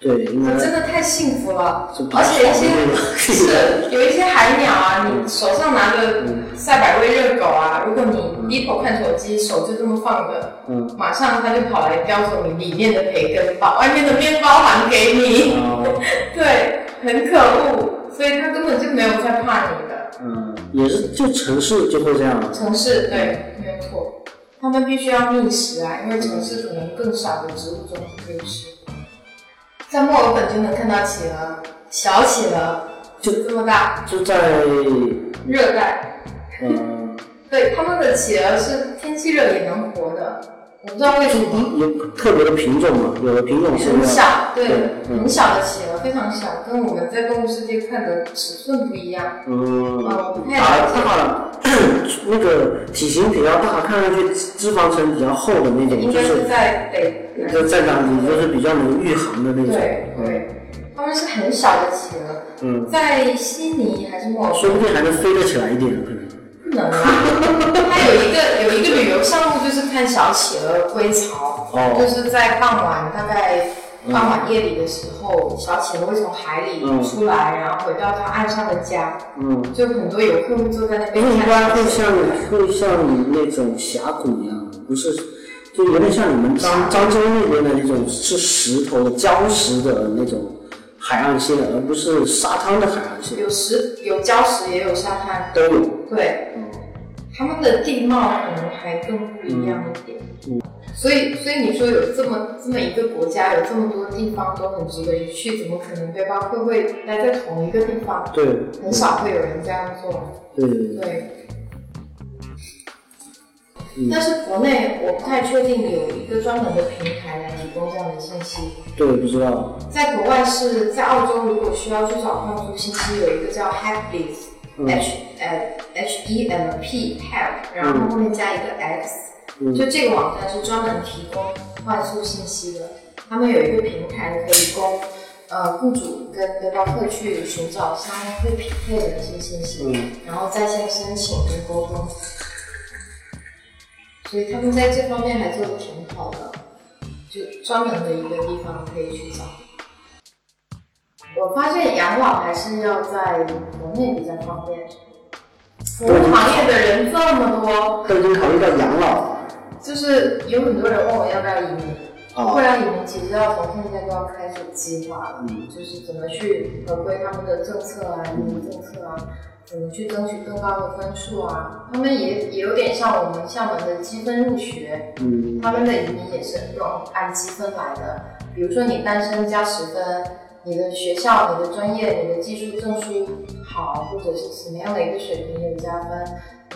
对，应该真的太幸福了。而且一些是 是有一些海鸟啊，你手上拿着嗯赛百味热狗啊，如果你低头看手机，手就这么放着，嗯，马上它就跑来叼走你里面的培根，把外面的面包还给你。哦，对，很可恶，所以它根本就没有在怕你的。嗯，也是，就城市就会这样，城市对，没有错，他们必须要觅食啊，因为城市可能更少的植物种可以吃。在墨尔本就能看到企鹅，小企鹅就这么大，就在热带。嗯，对，他们的企鹅是天气热也能活的，我不知道为什么。有特别的品种嘛，有的品种是很小，对，嗯很小的企鹅，非常小，跟我们在动物世界看的尺寸不一样。嗯，啊，太大了 那个体型比较大，看上去脂肪层比较厚的那种，应该就是是在北那个在哪里就是比较能御寒的那种，对对，他们是很小的企鹅，嗯，在悉尼还是墨尔说？不定还能飞得起来一点，可能。不能啊！它有一个有一个旅游项目，就是看小企鹅归巢，哦。就是在傍晚大概傍晚夜里的时候，小企鹅会从海里嗯。出来，然后回到它岸上的家，嗯，就很多游客会坐在那边会像。会像你那种峡谷一样，不是，就有点像你们漳漳州那边的那种是石头的礁石的那种海岸线，而不是沙滩的海岸线，有石有礁石，也有沙滩，都有。对，嗯他们的地貌可能还更不一样一点。嗯所以，所以你说有这么这么一个国家，有这么多地方都很值得一去，怎么可能背包客会待在同一个地方？对，很少会有人这样做。对对对，对。嗯但是国内我不太确定有一个专门的平台来提供这样的信息。对，不知道。在国外是在澳洲，如果需要去找换宿信息，有一个叫 Helplease，嗯 H 呃 H E L P Help，然后后面加一个 X，、嗯就这个网站是专门提供换宿信息的。他们有一个平台可以供呃雇主跟背包客去寻找相对匹配的一些信息，嗯然后在线申请跟沟通。所以他们在这方面还做的挺好的，就专门的一个地方可以去找。我发现养老还是要在国内比较方便。服务行业的人这么多，都已经考虑到养老就是有很多人问我要不要移民。啊不，然移民其实要从现在就要开始计划了，嗯就是怎么去合规他们的政策啊、移民政策啊，怎么去争取更高的分数啊。他们也也有点像我们厦门的积分入学，嗯他们的移民也是用按积分来的。比如说你单身加十分，你的学校、你的专业、你的技术证书好，或者是什么样的一个水平有加分，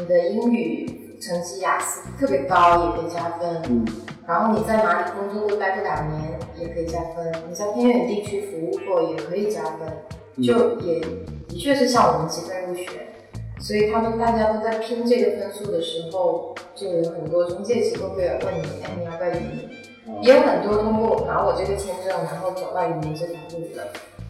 你的英语成绩雅思特别高也可以加分。嗯然后你在哪里工作过待过两年也可以加分，你在偏远地区服务过也可以加分，就也的确是像我们积分入学，所以他们大家都在拼这个分数的时候，就有很多中介机构会来问你，哎，你要不要移民？也有很多通过拿我这个签证，然后走到移民这条路的，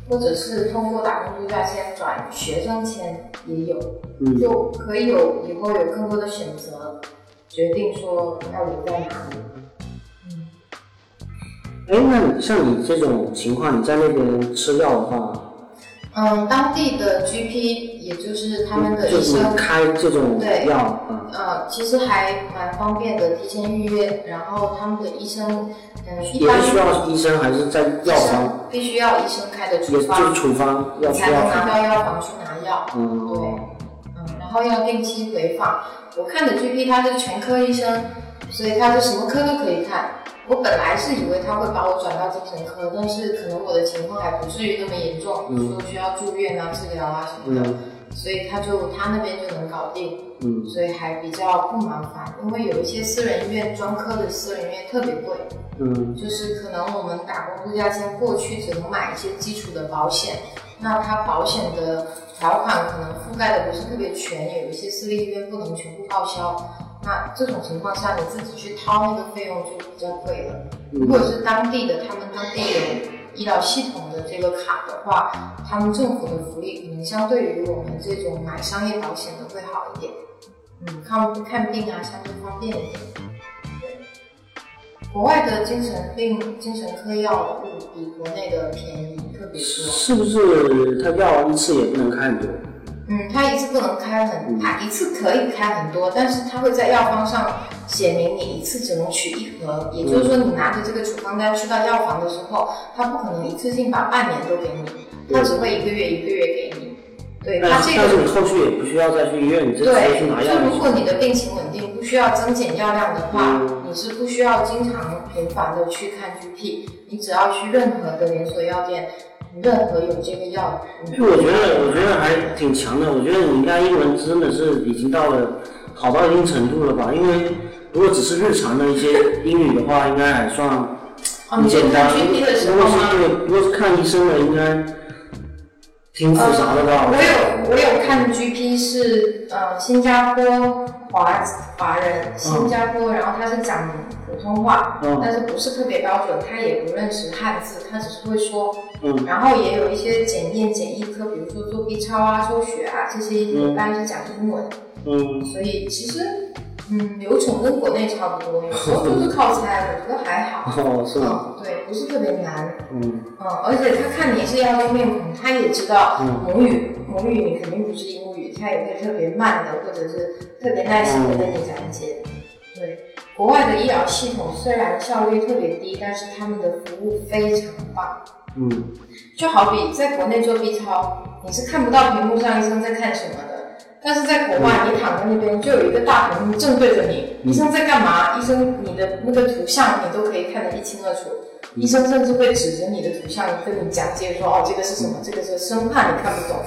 或者是通过打工度假签转学生签也有，嗯就可以有以后有更多的选择，决定说要留在哪里。哎，那你像你这种情况，你在那边吃药的话，嗯，当地的 GP，也就是他们的医生，开这种对药啊，呃，其实还蛮方便的，提前预约。然后他们的医生，嗯，一般需要医生还是在药房，必须要医生开的处也就是方，处方要你才能。拿到药房去拿药。对，嗯，嗯，然后要定期回访。我看的 GP 他是全科医生，所以他是什么科都可以看。我本来是以为他会把我转到精神科，但是可能我的情况还不至于那么严重，嗯说需要住院啊、治疗啊什么的，嗯所以他就他那边就能搞定，嗯所以还比较不麻烦。因为有一些私人医院专科的私人医院特别贵，嗯就是可能我们打工度假签过去只能买一些基础的保险，那它保险的条款可能覆盖的不是特别全，有一些私立医院不能全部报销。那这种情况下，你自己去掏那个费用就比较贵了。如果是当地的，他们当地有医疗系统的这个卡的话，他们政府的福利可能相对于我们这种买商业保险的会好一点。嗯，看看病啊，相对方便一点。国外的精神病、精神科药物比国内的便宜特别多。是不是他药一次也不能看很多？嗯，他一次不能开很，他一次可以开很多，但是他会在药方上写明你一次只能取一盒，也就是说你拿着这个处方单去到药房的时候，他不可能一次性把半年都给你，他只会一个月一个月给你。对，他这个但是你后续也不需要再去医院，你就直接去拿对，药就行。就如果你的病情稳定，不需要增减药量的话，嗯你是不需要经常频繁的去看 GP，你只要去任何的连锁药店，任何有这个药，你就我觉得，我觉得还挺强的。我觉得你应该英文真的是已经到了好到一定程度了吧？因为如果只是日常的一些英语的话，应该还算哦，很简单。如果是如果是看医生的，应该挺复杂的吧？呃我有我有看 GP 是呃新加坡华华人，新加坡，然后他是讲普通话，嗯但是不是特别标准，他也不认识汉字，他只是会说。嗯然后也有一些检验检疫科，比如说做 B 超啊、抽血啊这些，一般是讲英文，嗯，所以其实嗯流程跟国内差不多，有时候就是靠猜，我觉得还好。哦，是吗？嗯，对，不是特别难。嗯嗯，而且他看你是亚洲面孔，他也知道嗯母语，母语你肯定不是英语，他也会特别慢的，或者是特别耐心的跟你讲解。对，国外的医疗系统虽然效率特别低，但是他们的服务非常棒。嗯就好比在国内做 B 超，你是看不到屏幕上医生在看什么的，但是在国外，你躺在那边就有一个大屏幕正对着你，医生在干嘛？医生你的那个图像你都可以看得一清二楚。医生甚至会指着你的图像跟你讲解说，哦，这个是什么，这个是生怕你看不懂。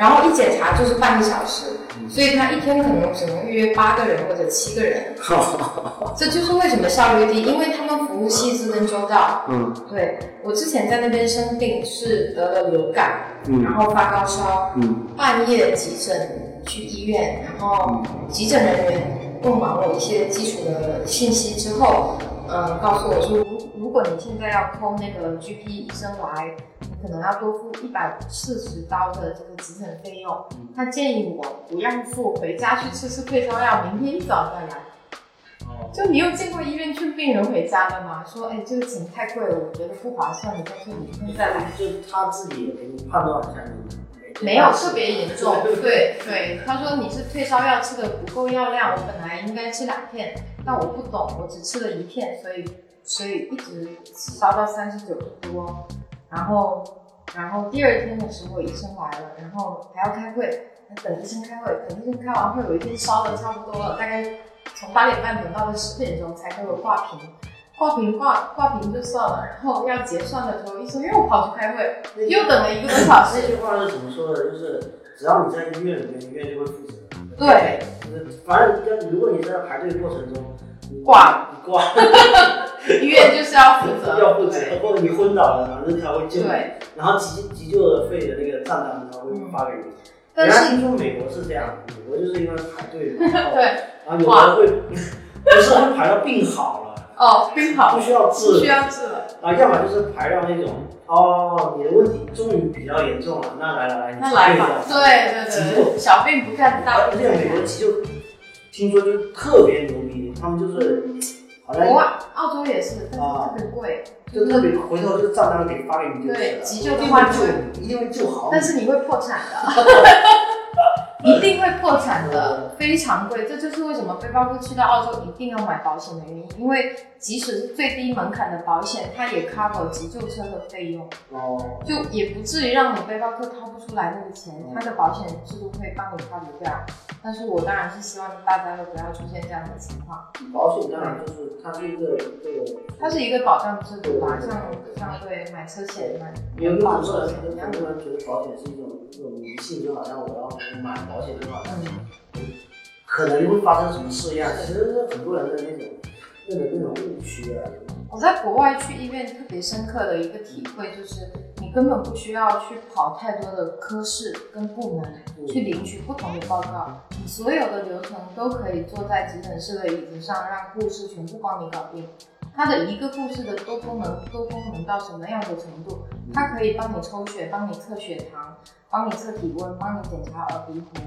然后一检查就是半个小时，所以他一天可能只能预约八个人或者七个人。这就是为什么效率低，因为他们服务细致跟周到。嗯。对我之前在那边生病是得了流感，嗯。然后发高烧，嗯。半夜急诊去医院，然后急诊人员问完我一些基础的信息之后，嗯，告诉我说，如如果你现在要 call 那个 GP 医生来，你可能要多付一百四十刀的这个急诊费用。他建议我不要付，回家去吃吃退烧药，明天一早再来。哦就你有见过医院劝病人回家的吗？说，哎，这个钱太贵了，我觉得不划算，你干脆明天再来。就他自己也给你判断一下你没有特别严重，对对，他说你是退烧药吃的不够药量，我本来应该吃两片，但我不懂，我只吃了一片，所以所以一直烧到三十九度多，然后然后第二天的时候医生来了，然后还要开会，等医生开会，等医生开完会，我已经烧的差不多了，大概从八点半等到了十点钟才给我挂瓶。挂瓶挂挂瓶就算了，然后要结算的时候，医生又跑去开会，又等了一个多小时这。句话是怎么说的？就是只要你在医院里面，医院就会负责。对，就是反正要如果你在排队过程中你挂你挂，医院就是要负责，要负责对，或者你昏倒了，反正他会救你。然后急急救的费的那个账单他会发给你。但是听说美国是这样，美国就是因为排队，对，然后有的人会不是会排到病好了，哦，病好不需要治不需，要治了，啊，要么就是排到那种哦，你的问题终于比较严重了，那来来来，那来吧，急救对对急对，救。小病不看大而病且美国急救听说就特别牛逼，他们就是好像国外、澳洲也是，但是啊。特别贵，就特别回头这个账单给发给你就对急救一的话定会救你，一定会救好你。但是你会破产的，一定会破产的，非常贵。这就是为什么背包客去到澳洲一定要买保险的原因，因为即使是最低门槛的保险，它也 cover 急救车的费用。哦，就也不至于让你背包客掏不出来那个钱，它的保险制度会帮你 cover 掉。但是我当然是希望大家都不要出现这样的情况。保险当然就是它是一个一个，它是一个保障制度吧，像像对买车险、买有有保很多人险一样很。多人觉得保险是一种一种迷信，就好像我要买保险就好像嗯，可能会发生什么事一样，其实是很多人的那种那种那种误区啊。我在国外去医院特别深刻的一个体会就是，你根本不需要去跑太多的科室跟部门去领取不同的报告，你所有的流程都可以坐在急诊室的椅子上，让护士全部帮你搞定。它的一个故事的多功能多功能到什么样的程度？它可以帮你抽血，帮你测血糖，帮你测体温，帮你检查耳鼻喉，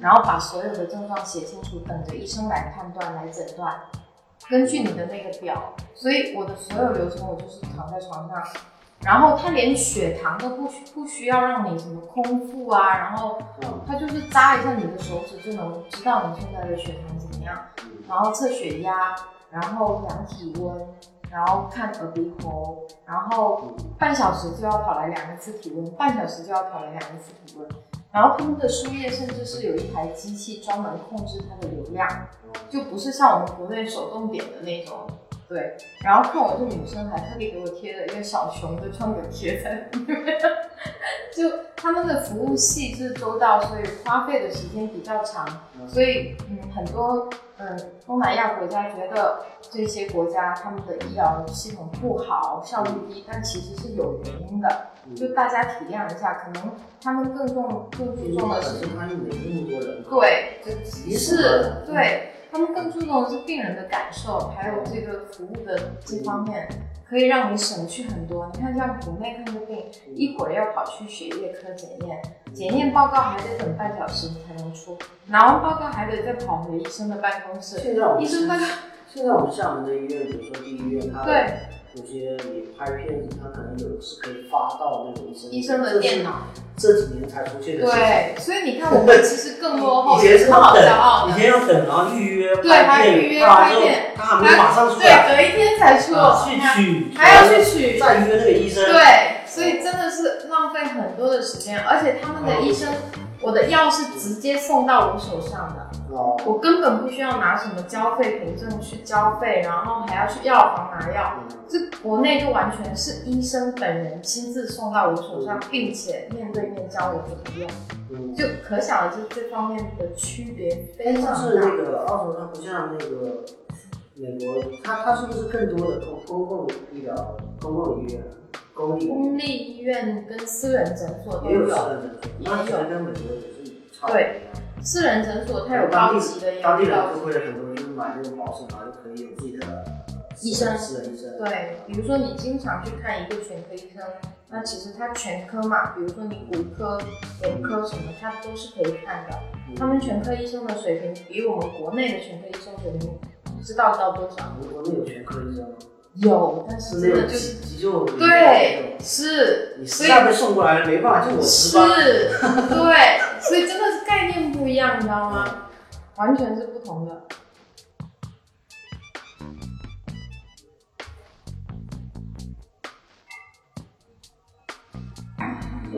然后把所有的症状写清楚，等着医生来判断来诊断。根据你的那个表，所以我的所有流程我就是躺在床上，然后他连血糖都不需不需要让你什么空腹啊，然后他就是扎一下你的手指就能知道你现在的血糖怎么样，然后测血压，然后量体温，然后看耳鼻喉，然后半小时就要跑来量一次体温，半小时就要跑来量一次体温。然后他们的输液甚至是有一台机器专门控制它的流量，就不是像我们国内手动点的那种。对，然后看我这女生还特地给我贴了一个小熊的创可贴在里面，就他们的服务细致周到，所以花费的时间比较长，所以嗯很多嗯东南亚国家觉得这些国家他们的医疗系统不好，效率低，但其实是有原因的，就大家体谅一下，可能他们更重更注重的是他们没那么多人，对，是，对。他们更注重的是病人的感受，还有这个服务的这方面，可以让你省去很多。你看，像国内看个病，一会儿要跑去血液科检验，检验报告还得等半小时才能出，拿完报告还得再跑回医生的办公室。现在我们现在我们厦门的医院，比如说第一医院，它对。有些你拍片子，他可能有的是可以发到那个医生医生的电脑。这几年才出现的。对，所以你看我们其实更落后。以前是好骄傲以前要等，然后预约对，还预约拍片，他还没马上出来，对，隔一天才出。去取，还要去取，再约那个医生。对，所以真的是浪费很多的时间，而且他们的医生，我的药是直接送到我手上的。我根本不需要拿什么交费凭证去交费，然后还要去药房拿药。这国内就完全是医生本人亲自送到我手上，并且面对面教我怎么用，就可想而知这方面的区别非常大。是那个澳洲，它不像那个美国，它它是不是更多的公公共医疗、公共医院、公立医院跟私人诊所都有，也有跟美国也是差不多。对。私人诊所它有高级的，当地人就会很多人买那种保险，然后就可以有自己的医生。私人医生。对，比如说你经常去看一个全科医生，那其实他全科嘛，比如说你骨科、眼科什么，他都是可以看的。他们全科医生的水平比我们国内的全科医生水平不知道到多少。我们国内有全科医生吗？有，但是真的就是急救。对，是。你实在被送过来了，没办法，就我值班。是，对，所以真的是概念不一样，你知道吗？完全是不同的。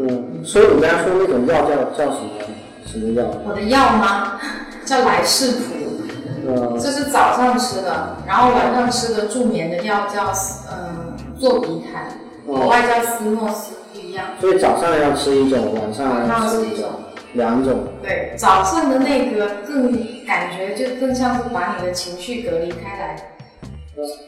嗯，所以我刚才说那种药叫叫什么什么药？我的药吗？叫来世普。这是早上吃的，然后晚上吃的助眠的药叫嗯做鼻坦，国外叫斯诺斯，不一样。所以早上要吃一种，晚上要吃一种，两种。对，早上的那个更感觉就更像是把你的情绪隔离开来，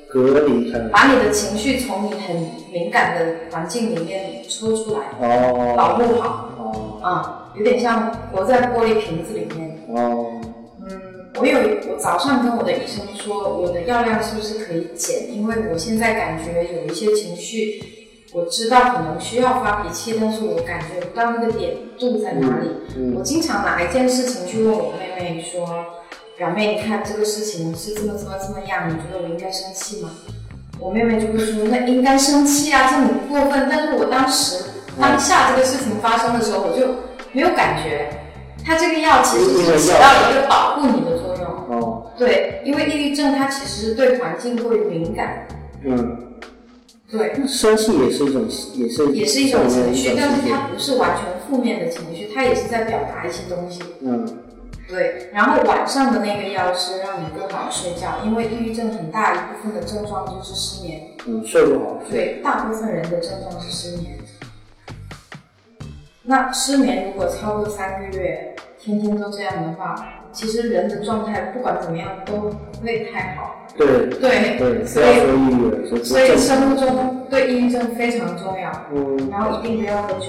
隔离开来，把你的情绪从你很敏感的环境里面抽出来，哦，保护好，哦，啊，有点像活在玻璃瓶子里面，哦。我有我早上跟我的医生说，我的药量是不是可以减？因为我现在感觉有一些情绪，我知道可能需要发脾气，但是我感觉不到那个点度在哪里。我经常拿一件事情去问我妹妹说：“表妹，你看这个事情是这么这么这么样，你觉得我应该生气吗？”我妹妹就会说：“那应该生气啊，这很过分。”但是我当时当下这个事情发生的时候，我就没有感觉。它这个药其实是起到一个保护你的作用。哦。对，因为抑郁症它其实是对环境过于敏感。嗯。对。生气也是一种，也是也是一种情绪，但是它不是完全负面的情绪，它也是在表达一些东西。嗯。对，然后晚上的那个药是让你更好睡觉，因为抑郁症很大一部分的症状就是失眠。嗯，睡不好。对，大部分人的症状是失眠。那失眠如果超过三个月，天天都这样的话，其实人的状态不管怎么样都不会太好。对对对，所以抑郁所以生物钟对抑郁症非常重要。嗯。然后一定不要喝酒。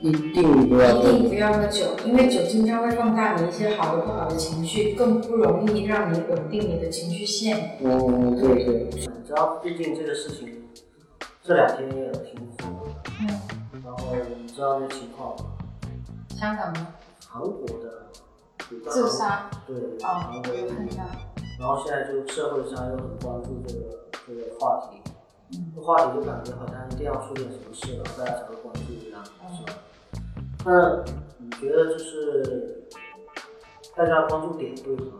一定不要。一定不要喝酒，因为酒精它会放大你一些好的不好的情绪，更不容易让你稳定你的情绪线。嗯，对对。知道毕竟这个事情，这两天也挺火的，嗯，然后你知道这情况吗？香港的韩国的自杀，对，啊韩，国的我有看到，然后现在就社会上又很关注这个这个话题，嗯这话题就感觉好像一定要出点什么事了，大家才会关注一样，嗯是吧？那你觉得就是大家关注点对吗？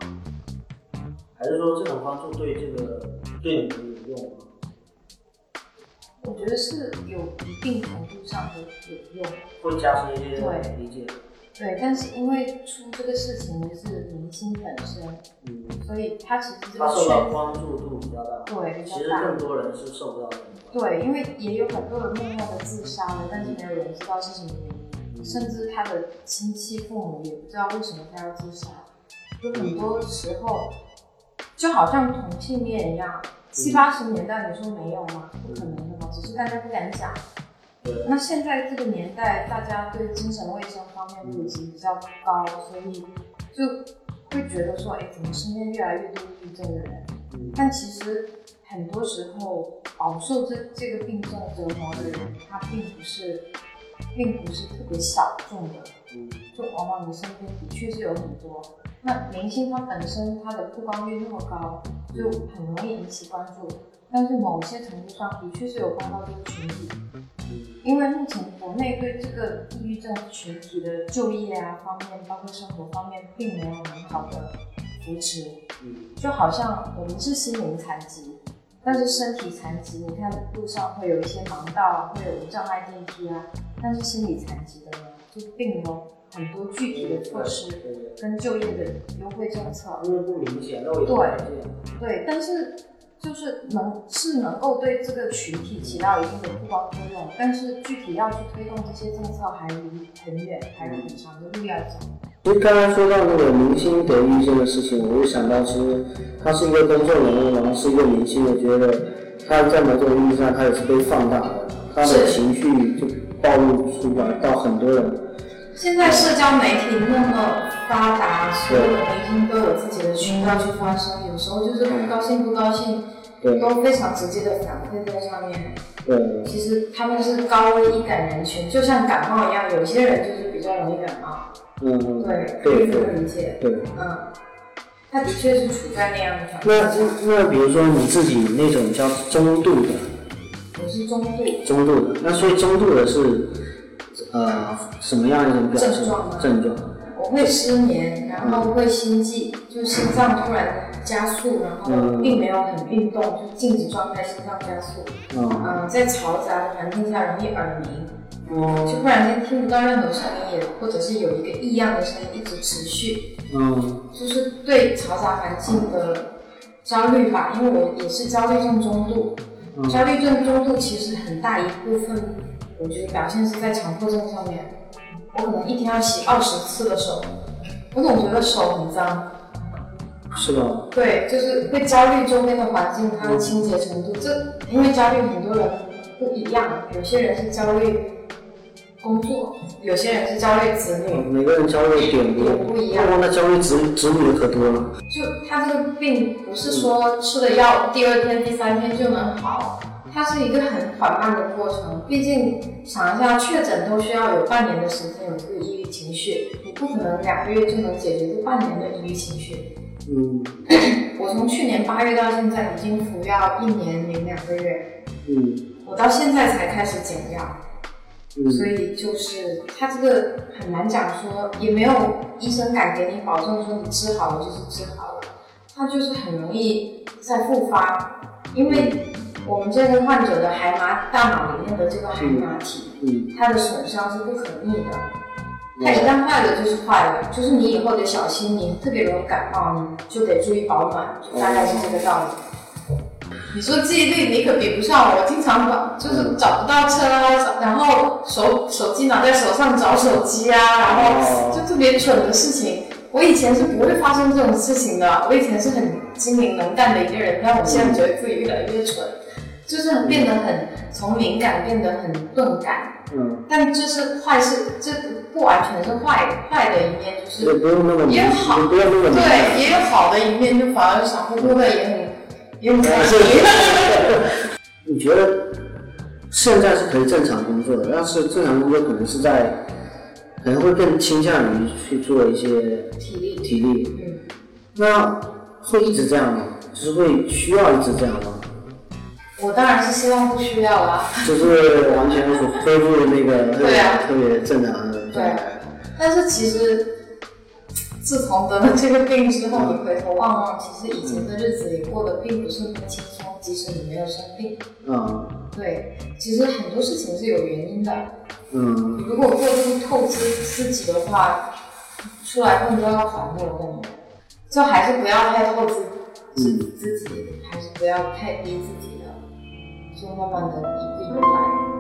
还是说这种关注对这个对你们有用吗？我觉得是有一定程度上的有用。会加深一些理解？对，但是因为出这个事情的是明星本身，嗯，所以他其实这他受到关注度比较大，对比其实。更多人是受不到这种关注。对，因为也有很多人默默的自杀了，但是没有人知道是什么原因，甚至他的亲戚父母也不知道为什么他要自杀。就很多时候，就好像同性恋一样，七八十年代你说没有吗？不可能的嘛，只是大家不敢讲。对，那现在这个年代，大家对精神卫生方面普及比较高，所以就会觉得说，哎，怎么身边越来越多抑郁症的人？嗯但其实很多时候饱受这这个病症折磨的人，他并不是，并不是特别小众的，嗯就往往你身边的确是有很多。那明星他本身他的曝光率那么高，就很容易引起关注。但是某些程度上的确是有帮到这个群体，嗯因为目前国内对这个抑郁症群体的就业啊方面，包括生活方面，并没有很好的扶持。嗯就好像我们是心灵残疾，但是身体残疾，你看路上会有一些盲道啊，会有无障碍电梯啊，但是心理残疾的呢，就并没有很多具体的措施对对对，跟就业的优惠政策。因为不明显，肉眼可见。对，但是就是能是能够对这个群体起到一定的曝光作用，但是具体要去推动这些政策还离很远，还有很长的路要走。其实刚才说到那个明星得抑郁症的事情，我就想到，其实他是一个公众人物，然后是一个明星，我觉得他在某种意义上他也是被放大的，他的情绪就暴露出来到很多人。现在社交媒体那么发达，所有的明星都有自己的渠道去发声，有时候就是不高兴不高兴，对都非常直接的反馈在上面。对，其实他们是高危易感人群，就像感冒一样，有些人就是比较容易感冒，嗯嗯，对，可以这么理解。对。嗯，他的确是处在那样的那环境下。那比如说你自己那种叫中度的，我是中度，中度的，那所以中度的是呃什么样一种表现？症状吗？症状？我会失眠，然后会心悸，就心脏突然加速，然后嗯。并没有很运动，就静止状态，心脏加速。嗯。嗯、在嘈杂的环境下容易耳鸣，哦。就忽然间听不到任何声音，也或者是有一个异样的声音一直持续，嗯。就是对嘈杂环境的焦虑吧。因为我也是焦虑症中度，嗯。焦虑症中度其实很大一部分，我觉得表现是在强迫症上面。我可能一天要洗二十次的手，我总觉得手很脏。是吧？对，就是会焦虑周边的环境，它的清洁程度。这因为焦虑很多人不一样，有些人是焦虑工作，有些人是焦虑子女。每个人焦虑点不不一样哦那焦虑子子女的可多了。就他这个病不是说吃了药第二天、第三天就能好，它是一个很缓慢的过程。毕竟想一下，确诊都需要有半年的时间有这个抑郁情绪，你不可能两个月就能解决这半年的抑郁情绪。嗯。我从去年八月到现在已经服药一年零两个月，嗯。我到现在才开始减药，所嗯以就是它这个很难讲说，也没有医生敢给你保证说你治好了就是治好了，它就是很容易再复发，因为我们这个患者的海马大脑里面的这个海马体，嗯它的损伤是不可逆的。它一旦坏了就是坏了，就是你以后得小心，你特别容易感冒，你就得注意保暖，就大概是这个道理。你说记忆力，你可比不上我，我经常找就是找不到车啊，然后手手机拿在手上找手机啊，然后就特别蠢的事情。我以前是不会发生这种事情的，我以前是很精明能干的一个人，但我现在觉得自己越来越蠢，就是变得很从敏感变得很钝感。嗯，但这是坏事，这不完全是坏坏的一面，就是也不用那么也好不用那么对，也有好的一面，就反而傻乎乎的也很也很开心。你觉得现在是可以正常工作的，但是正常工作可能是在，可能会更倾向于去做一些体力，体力，嗯，那会一直这样吗？就是会需要一直这样吗？我当然是希望不需要啦。就是完全恢复那个对啊特别正常的对。但是其实，自从得了这个病之后，你回头望望，其实以前的日子也过得并不是很轻松，即使你没有生病。嗯对，其实很多事情是有原因的。嗯如果过度透支自己的话，出来混都要还的。我感觉，就还是不要太透支自己，还是不要太逼自己先慢慢的一步一步来